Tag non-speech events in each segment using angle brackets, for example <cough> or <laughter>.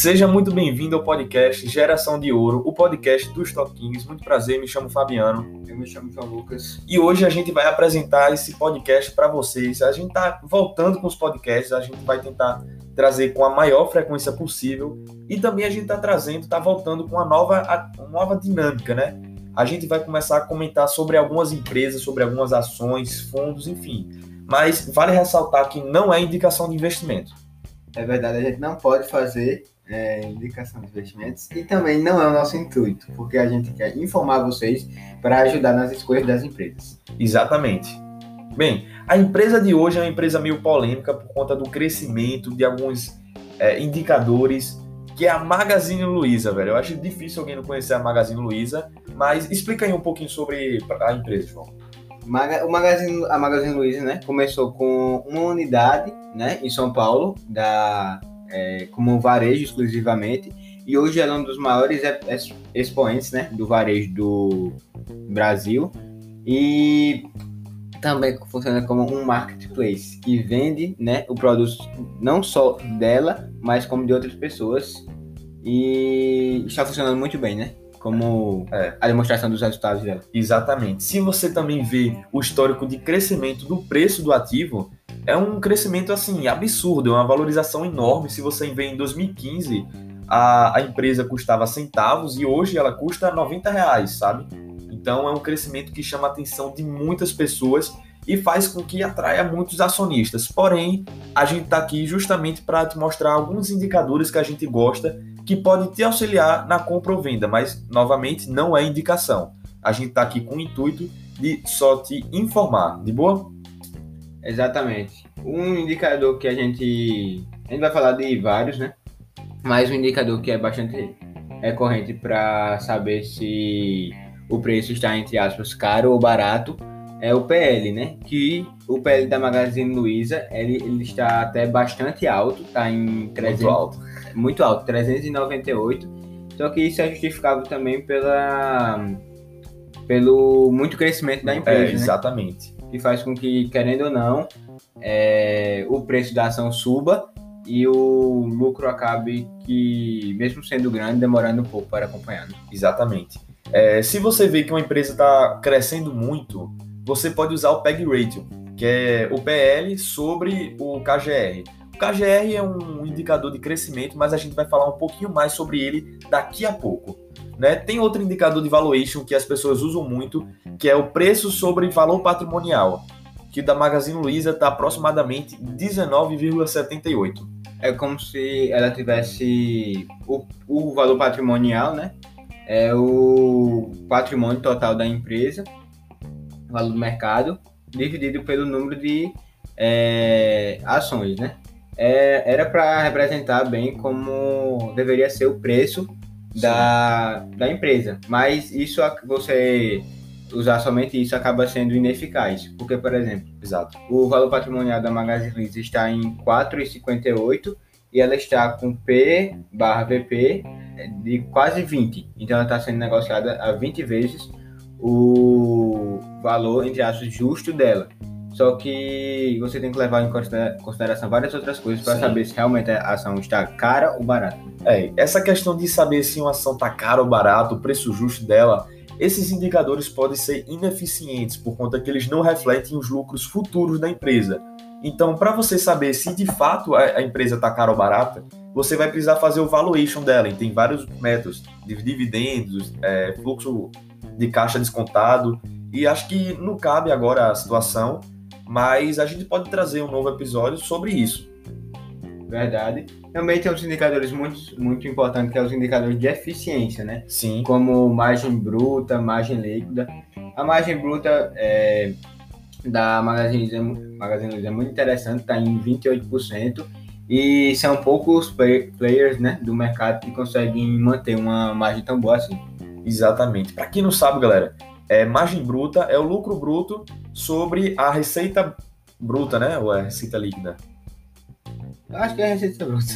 Seja muito bem-vindo ao podcast Geração de Ouro, o podcast dos Toquinhos. Muito prazer, me chamo Fabiano. Eu me chamo João Lucas. E hoje a gente vai apresentar esse podcast para vocês. A gente tá voltando com os podcasts, a gente vai tentar trazer com a maior frequência possível e também a gente tá trazendo, tá voltando com uma nova, uma nova dinâmica, né? A gente vai começar a comentar sobre algumas empresas, sobre algumas ações, fundos, enfim. Mas vale ressaltar que não é indicação de investimento. É verdade, a gente não pode fazer é, indicação de investimentos e também não é o nosso intuito, porque a gente quer informar vocês para ajudar nas escolhas das empresas. Exatamente. Bem, a empresa de hoje é uma empresa meio polêmica por conta do crescimento de alguns é, indicadores, que é a Magazine Luiza, velho. Eu acho difícil alguém não conhecer a Magazine Luiza, mas explica aí um pouquinho sobre a empresa, João. O Magazine, a Magazine Luiza, né, começou com uma unidade, né, em São Paulo, da é, como varejo exclusivamente, e hoje ela é um dos maiores expoentes né, do varejo do Brasil, e também funciona como um marketplace que vende né, o produto não só dela, mas como de outras pessoas, e está funcionando muito bem, né? como é. a demonstração dos resultados dela. Exatamente. Se você também vê o histórico de crescimento do preço do ativo, é um crescimento assim absurdo, é uma valorização enorme. Se você vê em 2015, a, a empresa custava centavos e hoje ela custa 90 reais, sabe? Então é um crescimento que chama a atenção de muitas pessoas e faz com que atraia muitos acionistas. Porém, a gente está aqui justamente para te mostrar alguns indicadores que a gente gosta que pode te auxiliar na compra ou venda, mas novamente não é indicação. A gente está aqui com o intuito de só te informar, de boa? Exatamente. Um indicador que a gente. A gente vai falar de vários, né? Mas um indicador que é bastante recorrente para saber se o preço está, entre aspas, caro ou barato é o PL, né? Que o PL da Magazine Luiza ele, ele está até bastante alto, está em 300, muito alto, muito alto, 398. Só que isso é justificável também pela pelo muito crescimento da empresa, é, exatamente. Né? Que faz com que, querendo ou não, é, o preço da ação suba e o lucro acabe que, mesmo sendo grande, demorando um pouco para acompanhar. Né? Exatamente. É, se você vê que uma empresa está crescendo muito, você pode usar o PEG Ratio, que é o PL sobre o KGR. O KGR é um indicador de crescimento, mas a gente vai falar um pouquinho mais sobre ele daqui a pouco. Né? Tem outro indicador de valuation que as pessoas usam muito, que é o preço sobre valor patrimonial, que da Magazine Luiza está aproximadamente 19,78. É como se ela tivesse o, o valor patrimonial, né? É o patrimônio total da empresa valor do mercado, dividido pelo número de é, ações, né? É, era para representar bem como deveria ser o preço da, da empresa, mas isso você usar somente isso acaba sendo ineficaz, porque, por exemplo, Exato. o valor patrimonial da Magazine Luiza está em 4,58 e ela está com P barra VP de quase 20, então ela está sendo negociada a 20 vezes o valor, entre aspas, justo dela. Só que você tem que levar em consideração várias outras coisas para saber se realmente a ação está cara ou barata. É, essa questão de saber se uma ação está cara ou barata, o preço justo dela, esses indicadores podem ser ineficientes por conta que eles não refletem os lucros futuros da empresa. Então, para você saber se de fato a, empresa está cara ou barata, você vai precisar fazer o valuation dela. E tem vários métodos de dividendos, é, fluxo de caixa descontado. E acho que não cabe agora a situação, mas a gente pode trazer um novo episódio sobre isso. Verdade. Também tem os indicadores muito, muito importantes, que é os indicadores de eficiência, né? Sim. Como margem bruta, margem líquida. A margem bruta é, da Magazine Luiza, Magazine Luiza é muito interessante, está em 28%. E são poucos players né, do mercado que conseguem manter uma margem tão boa assim. Exatamente. Para quem não sabe, galera, é margem bruta é o lucro bruto sobre a receita bruta, né? Ou é receita líquida? Acho que é receita bruta.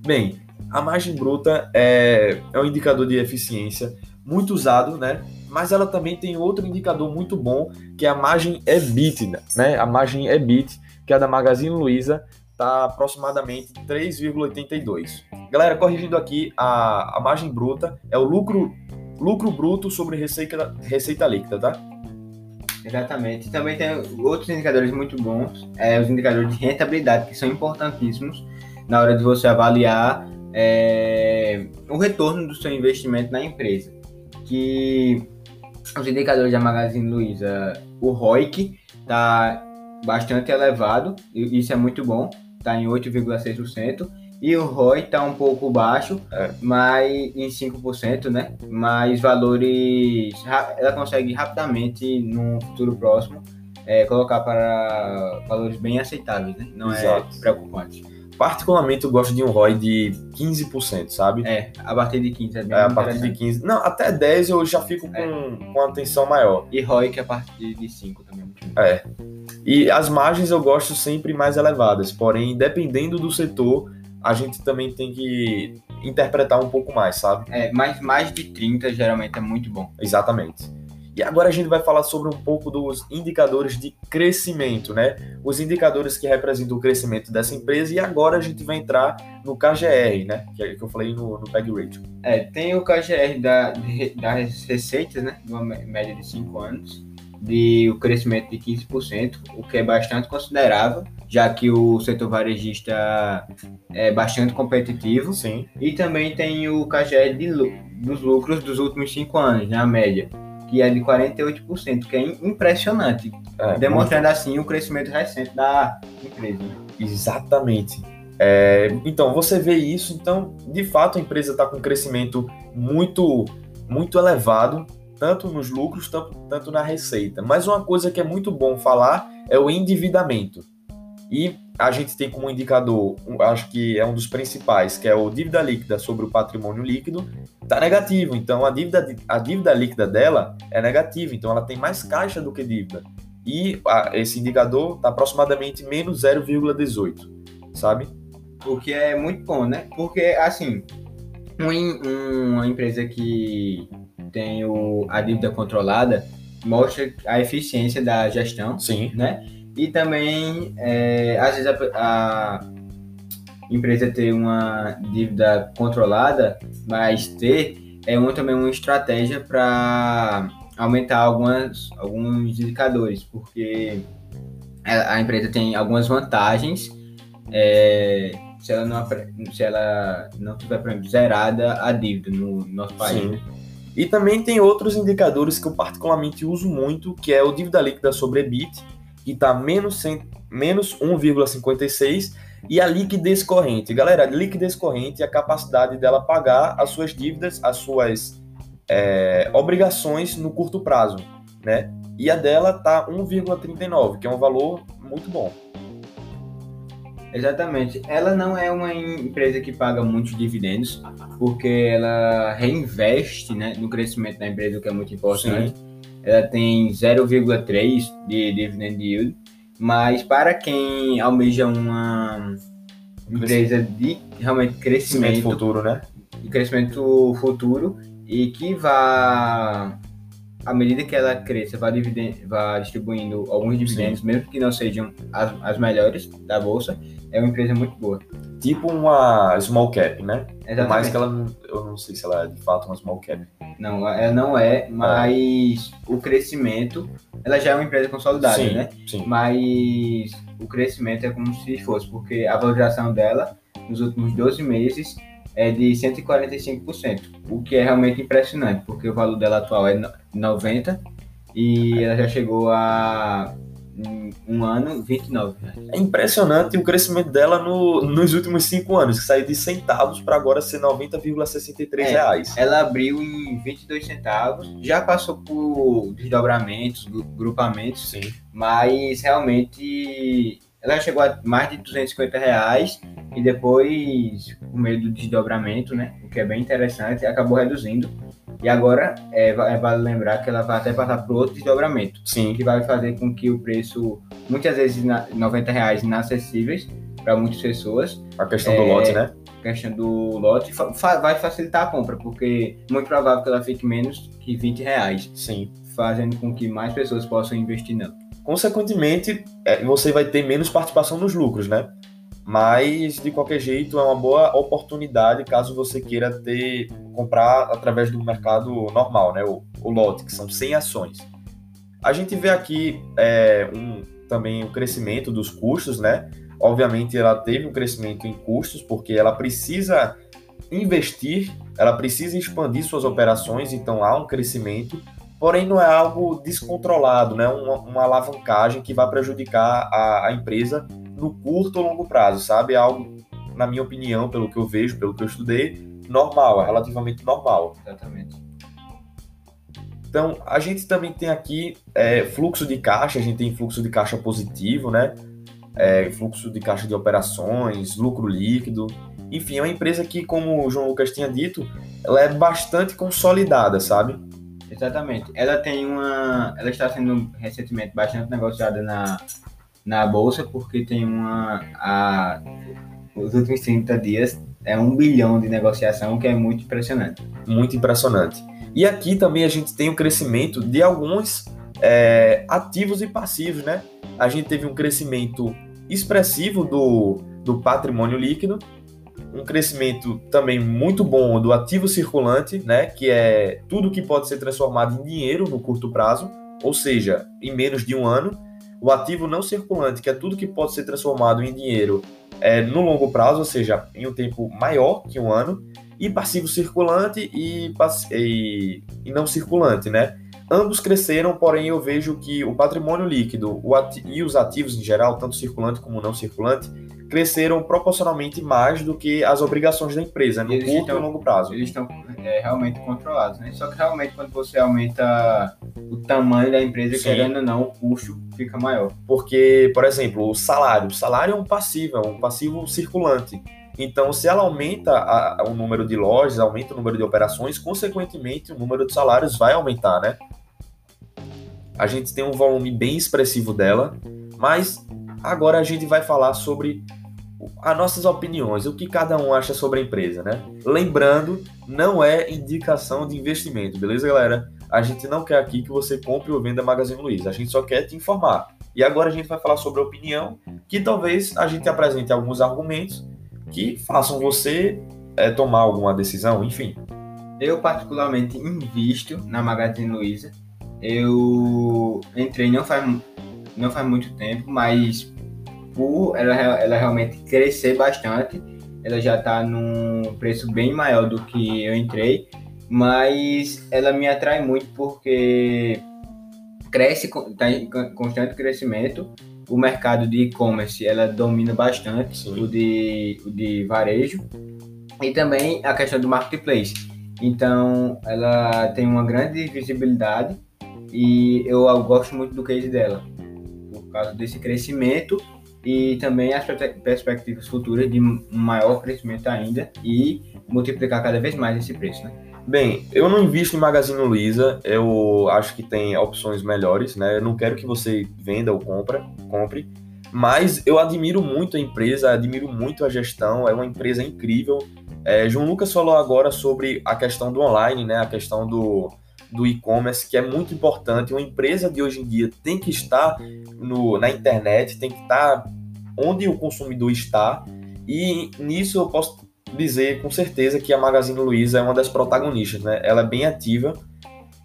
Bem, a margem bruta é, é um indicador de eficiência muito usado, né? Mas ela também tem outro indicador muito bom, que é a margem EBIT, né? A margem EBIT, que é da Magazine Luiza, está aproximadamente 3,82. Galera, corrigindo aqui, a, a margem bruta é o lucro, lucro bruto sobre receita, receita líquida, tá? Exatamente. Também tem outros indicadores muito bons, é, os indicadores de rentabilidade, que são importantíssimos na hora de você avaliar é, o retorno do seu investimento na empresa. Que os indicadores da Magazine Luiza, o ROIC está bastante elevado, e isso é muito bom, está em 8,6%, e o ROI está um pouco baixo, é. mas em 5%, né? Mas valores, ela consegue rapidamente, no futuro próximo, é, colocar para valores bem aceitáveis, né? Não é Exato. é preocupante. Particularmente eu gosto de um ROI de 15%, sabe? É, a partir de 15 é bem é, a partir de 15. Não, até 10 eu já fico com, é. com atenção maior. E ROI que é a partir de 5 também. É. E as margens eu gosto sempre mais elevadas, porém, dependendo do setor, a gente também tem que interpretar um pouco mais, sabe? É, mas mais de 30 geralmente é muito bom. Exatamente. E agora a gente vai falar sobre um pouco dos indicadores de crescimento, né? Os indicadores que representam o crescimento dessa empresa. E agora a gente vai entrar no KGR, né? Que, é, que eu falei no, no PEG Ratio. É, tem o KGR da, das receitas, né? De uma média de 5 anos, de o crescimento de 15%, o que é bastante considerável, já que o setor varejista é bastante competitivo. Sim. E também tem o KGR de, dos lucros dos últimos 5 anos, né? A média que é de 48%, que é impressionante, é, demonstrando muito... assim o crescimento recente da empresa. Exatamente. É, então, você vê isso, então, de fato, a empresa está com um crescimento muito, muito elevado, tanto nos lucros, tanto, tanto na receita. Mas uma coisa que é muito bom falar é o endividamento. E a gente tem como indicador, acho que é um dos principais, que é o dívida líquida sobre o patrimônio líquido, está negativo. Então a dívida, a dívida líquida dela é negativa, então ela tem mais caixa do que dívida. E a, esse indicador está aproximadamente menos 0,18, sabe? O que é muito bom, né? Porque, assim, um, uma empresa que tem o, a dívida controlada mostra a eficiência da gestão, Sim. né? E também, é, às vezes, a, a, empresa ter uma dívida controlada, mas ter é uma, também uma estratégia para aumentar algumas, alguns indicadores, porque a, empresa tem algumas vantagens é, se ela não se ela não tiver por exemplo, zerada a dívida no nosso país. Sim. E também tem outros indicadores que eu particularmente uso muito, que é o dívida líquida sobre EBIT, que está menos, menos 1,56 e a liquidez corrente. Galera, liquidez corrente é a capacidade dela pagar as suas dívidas, as suas é, obrigações no curto prazo, né? E a dela tá 1,39, que é um valor muito bom. Exatamente. Ela não é uma empresa que paga muitos dividendos, porque ela reinveste né, no crescimento da empresa, o que é muito importante. Sim ela tem 0,3 de dividend yield, mas para quem almeja uma empresa de realmente crescimento, crescimento futuro, né? De crescimento futuro e que vá à medida que ela cresça, vá, vá distribuindo alguns dividendos, Sim. mesmo que não sejam as, as melhores da bolsa, é uma empresa muito boa. Tipo uma small cap, né? Exatamente. Mais que ela, eu não sei se ela é de fato uma small cap. Não, ela não é, mas o crescimento, ela já é uma empresa consolidada, sim, né? Sim. Mas o crescimento é como se fosse, porque a valorização dela nos últimos 12 meses é de 145%, o que é realmente impressionante, porque o valor dela atual é 90 e ela já chegou a um ano, 29 É impressionante o crescimento dela no, nos últimos cinco anos, que saiu de centavos para agora ser 90,63 é, reais. Ela abriu em 22 centavos, já passou por desdobramentos, grupamentos, Sim. mas realmente ela chegou a mais de 250 reais e depois, por meio do desdobramento, né, o que é bem interessante, acabou reduzindo e agora é, é, vale lembrar que ela vai até passar por outro desdobramento. Sim. Que vai fazer com que o preço, muitas vezes, na, 90 reais inacessíveis para muitas pessoas. A questão é, do lote, né? A questão do lote fa vai facilitar a compra, porque é muito provável que ela fique menos que 20 reais. Sim. Fazendo com que mais pessoas possam investir nela. Consequentemente, é, você vai ter menos participação nos lucros, né? Mas de qualquer jeito é uma boa oportunidade caso você queira ter comprar através do mercado normal, né? O, o lote, que são 100 ações. A gente vê aqui é, um, também o crescimento dos custos, né? Obviamente ela teve um crescimento em custos porque ela precisa investir, ela precisa expandir suas operações, então há um crescimento, porém não é algo descontrolado, né? uma, uma alavancagem que vai prejudicar a, a, empresa no curto ou longo prazo, sabe? É algo, na minha opinião, pelo que eu vejo, pelo que eu estudei, normal, é relativamente normal. Exatamente. Então, a gente também tem aqui é, fluxo de caixa, a gente tem fluxo de caixa positivo, né? É, fluxo de caixa de operações, lucro líquido, enfim, é uma empresa que, como o João Lucas tinha dito, ela é bastante consolidada, sabe? Exatamente. Ela tem uma. Ela está sendo recentemente bastante negociada na, na Bolsa, porque tem uma. A, os últimos 30 dias é um bilhão de negociação, que é muito impressionante. Muito impressionante. E aqui também a gente tem o crescimento de alguns é, ativos e passivos, né? A gente teve um crescimento expressivo do, do patrimônio líquido um crescimento também muito bom do ativo circulante, né, que é tudo que pode ser transformado em dinheiro no curto prazo, ou seja, em menos de um ano. O ativo não circulante, que é tudo que pode ser transformado em dinheiro é, no longo prazo, ou seja, em um tempo maior que um ano, e passivo circulante e, e, e não circulante, né? Ambos cresceram, porém eu vejo que o patrimônio líquido o e os ativos em geral, tanto circulante como não circulante, cresceram proporcionalmente mais do que as obrigações da empresa, no curto estão, e longo prazo. Eles estão é, realmente controlados, né? Só que realmente quando você aumenta o tamanho da empresa, Sim. querendo ou não, o custo fica maior. Porque, por exemplo, o salário. O salário é um passivo, é um passivo circulante. Então, se ela aumenta a, o número de lojas, aumenta o número de operações, consequentemente o número de salários vai aumentar, né? A gente tem um volume bem expressivo dela, mas agora a gente vai falar sobre as nossas opiniões, o que cada um acha sobre a empresa, né? Lembrando, não é indicação de investimento, beleza, galera? A gente não quer aqui que você compre ou venda Magazine Luiza, a gente só quer te informar. E agora a gente vai falar sobre a opinião, que talvez a gente apresente alguns argumentos que façam você é, tomar alguma decisão, enfim. Eu particularmente invisto na Magazine Luiza. Eu entrei não faz, não faz muito tempo, mas por ela, ela realmente crescer bastante. Ela já está num preço bem maior do que eu entrei, mas ela me atrai muito porque cresce, está em constante crescimento. O mercado de e-commerce ela domina bastante, o de, o de varejo, e também a questão do marketplace. Então, ela tem uma grande visibilidade e eu, eu gosto muito do case dela, por causa desse crescimento e também as perspectivas futuras de maior crescimento ainda e multiplicar cada vez mais esse preço, né? Bem, eu não invisto em Magazine Luiza, eu acho que tem opções melhores, né? Eu não quero que você venda ou compra, compre, mas eu admiro muito a empresa, admiro muito a gestão, é uma empresa incrível. É, João Lucas falou agora sobre a questão do online, né? A questão do, do e-commerce, que é muito importante. Uma empresa de hoje em dia tem que estar no, na internet, tem que estar onde o consumidor está. E nisso eu posso dizer com certeza que a Magazine Luiza é uma das protagonistas, né? Ela é bem ativa.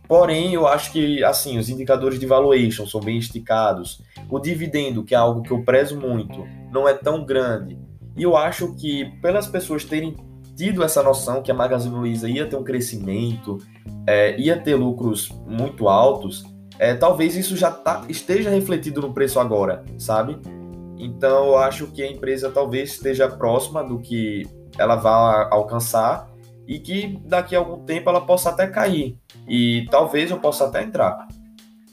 Porém, eu acho que assim, os indicadores de valuation são bem esticados. O dividendo, que é algo que eu prezo muito, não é tão grande. E eu acho que pelas pessoas terem tido essa noção que a Magazine Luiza ia ter um crescimento, é, ia ter lucros muito altos, é, talvez isso já tá, esteja refletido no preço agora, sabe? Então eu acho que a empresa talvez esteja próxima do que ela vai alcançar e que daqui a algum tempo ela possa até cair. E talvez eu possa até entrar.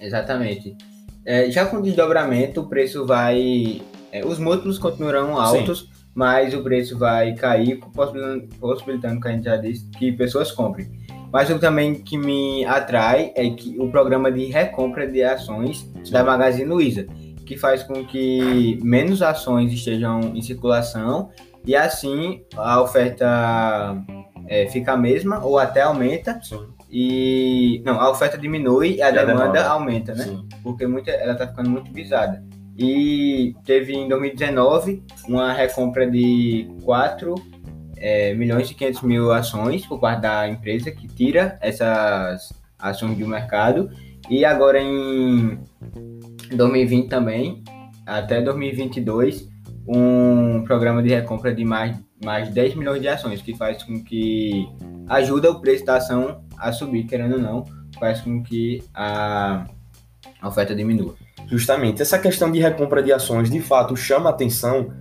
Exatamente. É, já com desdobramento, o preço vai. É, os múltiplos continuarão altos, Sim. Mas o preço vai cair, possibilitando, possibilitando, que a gente já disse, que pessoas comprem. Mas o também que me atrai é que o programa de recompra de ações Sim. da Magazine Luiza, que faz com que menos ações estejam em circulação e assim a oferta é, fica a mesma ou até aumenta. Sim. E não, a oferta diminui e a, e demanda, a demanda, aumenta, né? Sim. Porque muita, ela está ficando muito visada. E teve em 2019 uma recompra de 4 é, milhões e 500 mil ações por parte da empresa que tira essas ações do mercado. E agora em 2020 também, até 2022, um programa de recompra de mais, mais de 10 milhões de ações, que faz com que ajuda o preço da ação a subir, querendo ou não, faz com que a oferta diminua. Justamente, essa questão de recompra de ações de fato chama atenção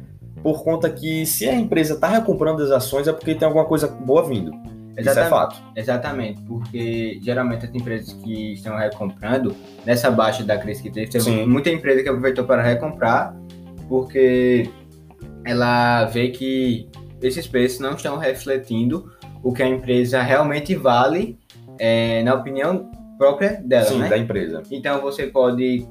por conta que se a empresa está recomprando as ações é porque tem alguma coisa boa vindo. Exatamente, Isso é fato. Exatamente, porque geralmente as empresas que estão recomprando, nessa baixa da crise que teve, teve Sim. muita empresa que aproveitou para recomprar, porque ela vê que esses preços não estão refletindo o que a empresa realmente vale, é, na opinião própria dela, Sim, né? da empresa. Então você pode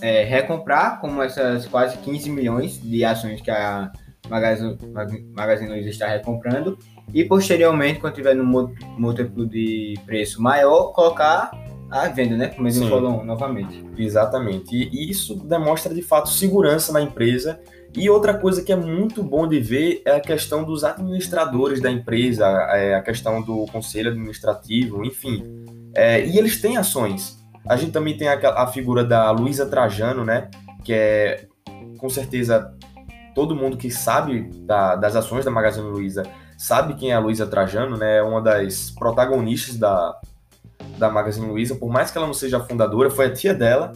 é, recomprar, como essas quase 15 milhões de ações que a Magazine, Magazine Luiza está recomprando, e posteriormente, quando tiver no múltiplo de preço maior, colocar a venda, né? Como eles falam novamente. Exatamente. E isso demonstra de fato segurança na empresa. E outra coisa que é muito bom de ver é a questão dos administradores da empresa, é a questão do conselho administrativo, enfim. É, e eles têm ações. A gente também tem a, a figura da Luísa Trajano, né? Que é, com certeza, todo mundo que sabe da, das ações da Magazine Luiza sabe quem é a Luísa Trajano, né? É uma das protagonistas da, da Magazine Luiza. Por mais que ela não seja a fundadora, foi a tia dela.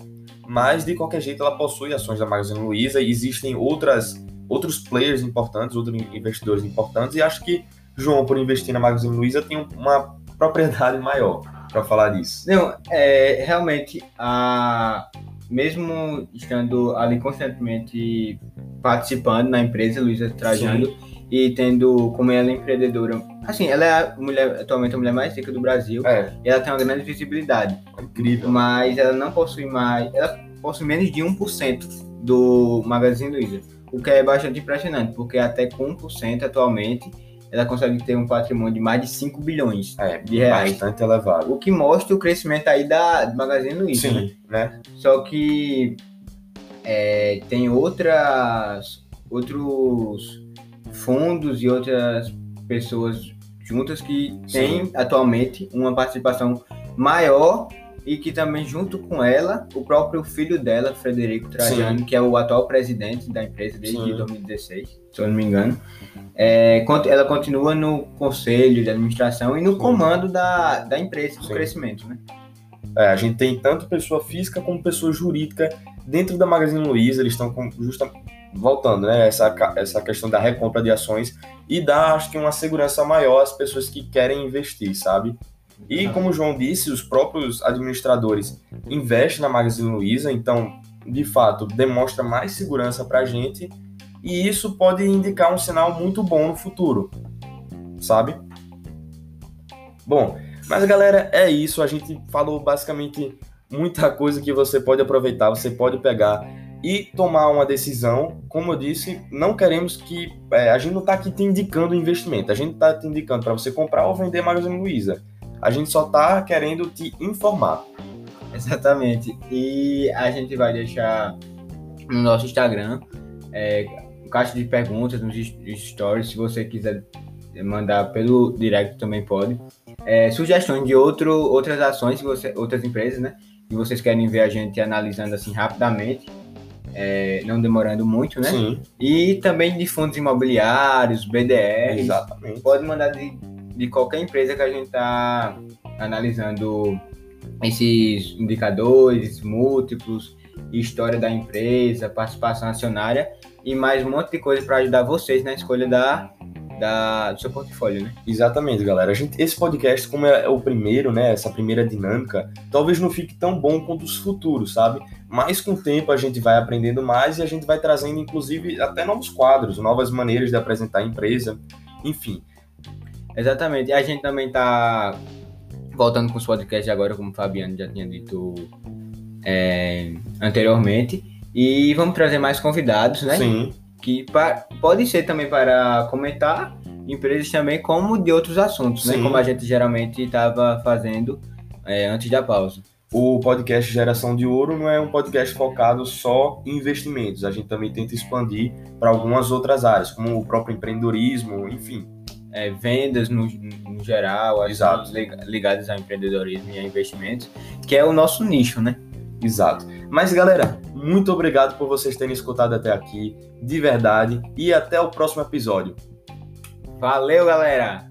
Mas, de qualquer jeito, ela possui ações da Magazine Luiza e existem outras, outros players importantes, outros investidores importantes. E acho que João, por investir na Magazine Luiza, tem uma propriedade <laughs> maior para falar disso. Não, é, realmente, a, mesmo estando ali constantemente participando na empresa, Luísa Trajano, Sim. e tendo como ela é empreendedora, assim, ela é a mulher, atualmente a mulher mais rica do Brasil, é. e ela tem uma grande visibilidade. Incrível. Mas ela não possui mais, ela possui menos de 1% do Magazine Luiza, o que é bastante impressionante, porque até com 1% atualmente ela consegue ter um patrimônio de mais de 5 bilhões é, de reais. Bastante elevado. O que mostra o crescimento aí da Magazine Luiza. Sim, né? né? Só que é, tem outras, outros fundos e outras pessoas juntas que têm atualmente uma participação maior e que também junto com ela, o próprio filho dela, Frederico Trajano, Sim. que é o atual presidente da empresa desde Sim. 2016, se eu não me engano, é, ela continua no conselho de administração e no comando da, da empresa, do Sim. crescimento, né? É, a gente tem tanto pessoa física como pessoa jurídica dentro da Magazine Luiza, eles estão justamente voltando, né? Essa, essa questão da recompra de ações e dá, acho que, uma segurança maior às pessoas que querem investir, sabe? E como o João disse, os próprios administradores investem na Magazine Luiza, então, de fato, demonstra mais segurança para a gente e isso pode indicar um sinal muito bom no futuro, sabe? Bom, mas galera, é isso. A gente falou basicamente muita coisa que você pode aproveitar, você pode pegar e tomar uma decisão. Como eu disse, não queremos que. É, a gente não está aqui te indicando investimento, a gente está te indicando para você comprar ou vender Magazine Luiza. A gente só está querendo te informar. <laughs> Exatamente. E a gente vai deixar no nosso Instagram é, caixa de perguntas nos stories, se você quiser mandar pelo direct também pode. É, sugestões de outro, outras ações, você, outras empresas, né? Que vocês querem ver a gente analisando assim rapidamente, é, não demorando muito, né? Sim. E também de fundos imobiliários, BDR. Exatamente. Pode mandar de, de qualquer empresa que a gente está analisando esses indicadores múltiplos, história da empresa, participação acionária e mais um monte de coisa para ajudar vocês na escolha da, da, do seu portfólio, né? Exatamente, galera. A gente, esse podcast, como é o primeiro, né, essa primeira dinâmica, talvez não fique tão bom quanto os futuros, sabe? Mas com o tempo a gente vai aprendendo mais e a gente vai trazendo, inclusive, até novos quadros, novas maneiras de apresentar a empresa, enfim. Exatamente. E a gente também tá voltando com os podcasts agora, como o Fabiano já tinha dito é, anteriormente. E vamos trazer mais convidados, né? Sim. Que pra, pode ser também para comentar empresas também, como de outros assuntos, né? Sim. né? Como a gente geralmente estava fazendo é, antes da pausa. o podcast Geração de Ouro não é um podcast focado só em investimentos. A gente também tenta expandir para algumas outras áreas, como o próprio empreendedorismo, enfim. É, vendas no, no geral, Exato. ligadas ao empreendedorismo e a investimentos, que é o nosso nicho, né? Exato. Mas galera, muito obrigado por vocês terem escutado até aqui, de verdade, e até o próximo episódio. Valeu, galera!